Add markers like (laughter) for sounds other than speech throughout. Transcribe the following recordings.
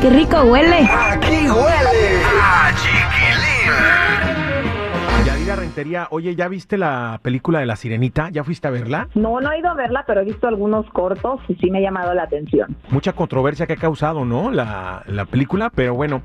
qué rico huele! Aquí huele a chiquilín. Yadira Rentería, oye, ¿ya viste la película de La Sirenita? ¿Ya fuiste a verla? No, no he ido a verla, pero he visto algunos cortos y sí me ha llamado la atención. Mucha controversia que ha causado, ¿no? La, la película, pero bueno,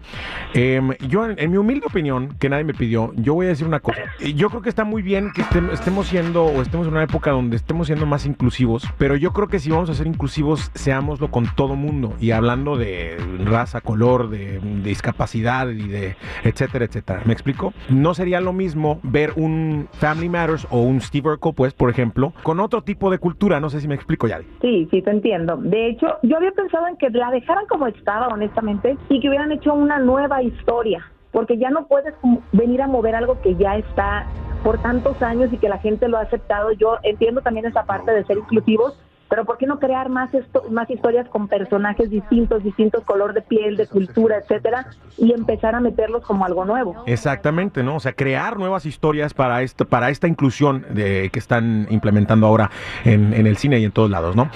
em, yo en, mi humilde opinión, que nadie me pidió, yo voy a decir una cosa. Eh, Yo creo que está muy bien que estem- estemos siendo, o estemos en una época donde estemos siendo más inclusivos, pero yo creo que si vamos a ser inclusivos, seámoslo con todo mundo, y hablando de raza, color, de, discapacidad y de etcétera, etcétera. ¿Me explico? No sería lo mismo ver un Family Matters o un Steve Urkel, pues, por ejemplo, con otro tipo de cultura, no sé si me explico, Yadi. Sí, sí, te entiendo. De hecho, yo había pensado en que la dejaran como estaba, honestamente, y que hubieran hecho una nueva historia, porque ya no puedes venir a mover algo que ya está por tantos años y que la gente lo ha aceptado. Yo entiendo también esa parte de ser inclusivos, pero ¿por qué no crear más esto, más historias con personajes distintos, distintos color de piel, de cultura, etcétera, y empezar a meterlos como algo nuevo? Exactamente, ¿no? O sea, crear nuevas historias para esto, para esta inclusión de, que están implementando ahora en, en el cine y en todos lados, ¿no?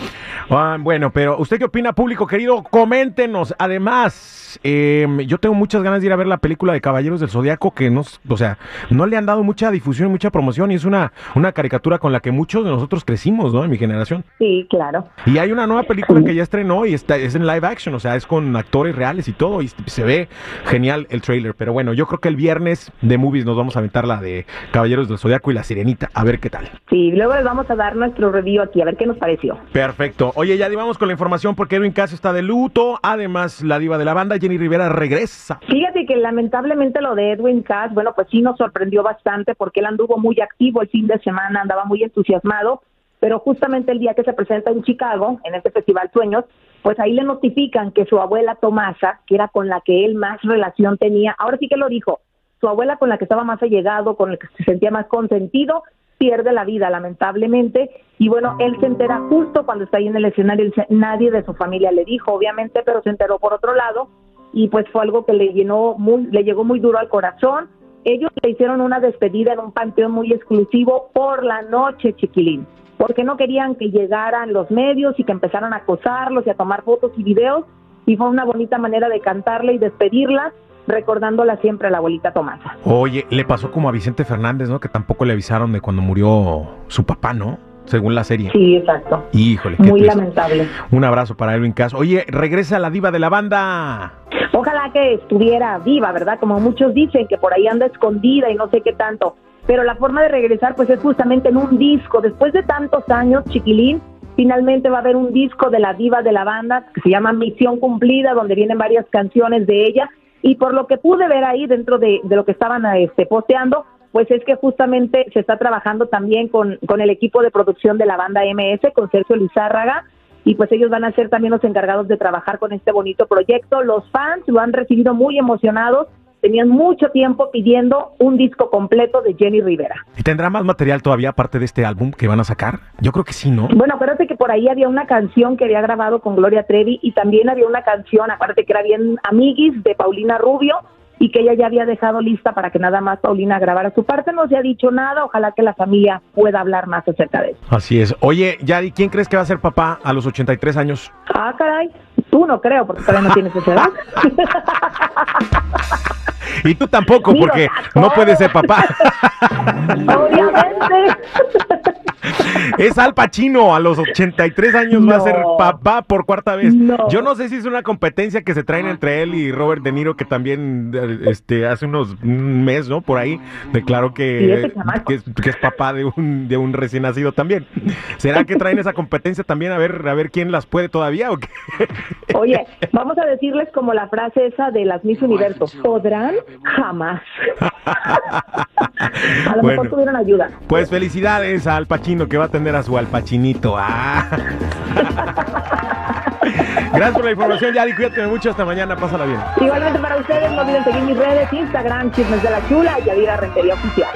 Ah, bueno, pero ¿usted qué opina, público querido? Coméntenos. Además, eh, yo tengo muchas ganas de ir a ver la película de Caballeros del Zodiaco, que nos, o sea, no le han dado mucha difusión, mucha promoción, y es una, una caricatura con la que muchos de nosotros crecimos, ¿no? En mi generación. Sí, claro. Y hay una nueva película que ya estrenó y está, es en live action, o sea, es con actores reales y todo, y se ve genial el trailer. Pero bueno, yo creo que el viernes de movies nos vamos a aventar la de Caballeros del Zodiaco y la Sirenita, a ver qué tal. Sí, luego les vamos a dar nuestro review aquí, a ver qué nos pareció. Perfecto. Oye, ya vamos con la información porque Edwin Cass está de luto. Además, la diva de la banda, Jenny Rivera, regresa. Fíjate que lamentablemente lo de Edwin Cass, bueno, pues sí nos sorprendió bastante porque él anduvo muy activo el fin de semana, andaba muy entusiasmado, pero justamente el día que se presenta en Chicago, en este Festival Sueños, pues ahí le notifican que su abuela Tomasa, que era con la que él más relación tenía, ahora sí que lo dijo, su abuela con la que estaba más allegado, con la que se sentía más consentido, pierde la vida lamentablemente. Y bueno, él se entera justo cuando está ahí en el escenario, nadie de su familia le dijo, obviamente, pero se enteró por otro lado. Y pues fue algo que le llenó muy, le llegó muy duro al corazón. Ellos le hicieron una despedida en un panteón muy exclusivo por la noche, chiquilín, porque no querían que llegaran los medios y que empezaran a acosarlos y a tomar fotos y videos y fue una bonita manera de cantarle y despedirla, recordándola siempre a la abuelita Tomasa. Oye, le pasó como a Vicente Fernández, ¿no? Que tampoco le avisaron de cuando murió su papá, ¿no? Según la serie. Sí, exacto. Híjole, qué Muy triste. lamentable. Un abrazo para Edwin Cass. Oye, regresa la diva de la banda. Ojalá que estuviera viva, ¿verdad? Como muchos dicen que por ahí anda escondida y no sé qué tanto. Pero la forma de regresar pues es justamente en un disco. Después de tantos años, chiquilín, finalmente va a haber un disco de la diva de la banda que se llama Misión Cumplida, donde vienen varias canciones de ella. Y por lo que pude ver ahí dentro de, lo que estaban este, posteando, pues es que justamente se está trabajando también con, con el equipo de producción de la banda MS, con Sergio Lizárraga, y pues ellos van a ser también los encargados de trabajar con este bonito proyecto. Los fans lo han recibido muy emocionados, tenían mucho tiempo pidiendo un disco completo de Jenny Rivera. ¿Y tendrá más material todavía aparte de este álbum que van a sacar? Yo creo que sí, ¿no? Bueno, acuérdate que por ahí había una canción que había grabado con Gloria Trevi y también había una canción, acuérdate que era bien Amiguis de Paulina Rubio y que ella ya había dejado lista para que nada más Paulina grabara su parte. No se ha dicho nada, ojalá que la familia pueda hablar más acerca de eso. Así es. Oye, Yadi, ¿quién crees que va a ser papá a los 83 años? Ah, caray, tú no creo porque todavía no tienes esa edad. (laughs) Y tú tampoco, porque no puedes ser papá. Obviamente. Es Al Pacino, a los 83 años va a ser papá por cuarta vez. No. Yo no sé si es una competencia que se traen entre él y Robert De Niro, que también este, hace unos un mes, ¿no? Por ahí declaró que, es, que es papá de un, de un recién nacido también. ¿Será que traen esa competencia también a ver, a ver quién las puede todavía o qué? Oye, vamos a decirles como la frase esa de las Miss Universo. ¿Podrán? Jamás. (laughs) A lo Bueno. mejor tuvieron ayuda. Pues felicidades Al Pacino que va a tener a su Al Pacinito. Ah. (laughs) Gracias por la información, Yadi. Cuídate mucho. Hasta mañana. Pásala bien. Igualmente para ustedes, no olviden seguir mis redes, Instagram, Chismes de la Chula y Yadira Rentería Oficial.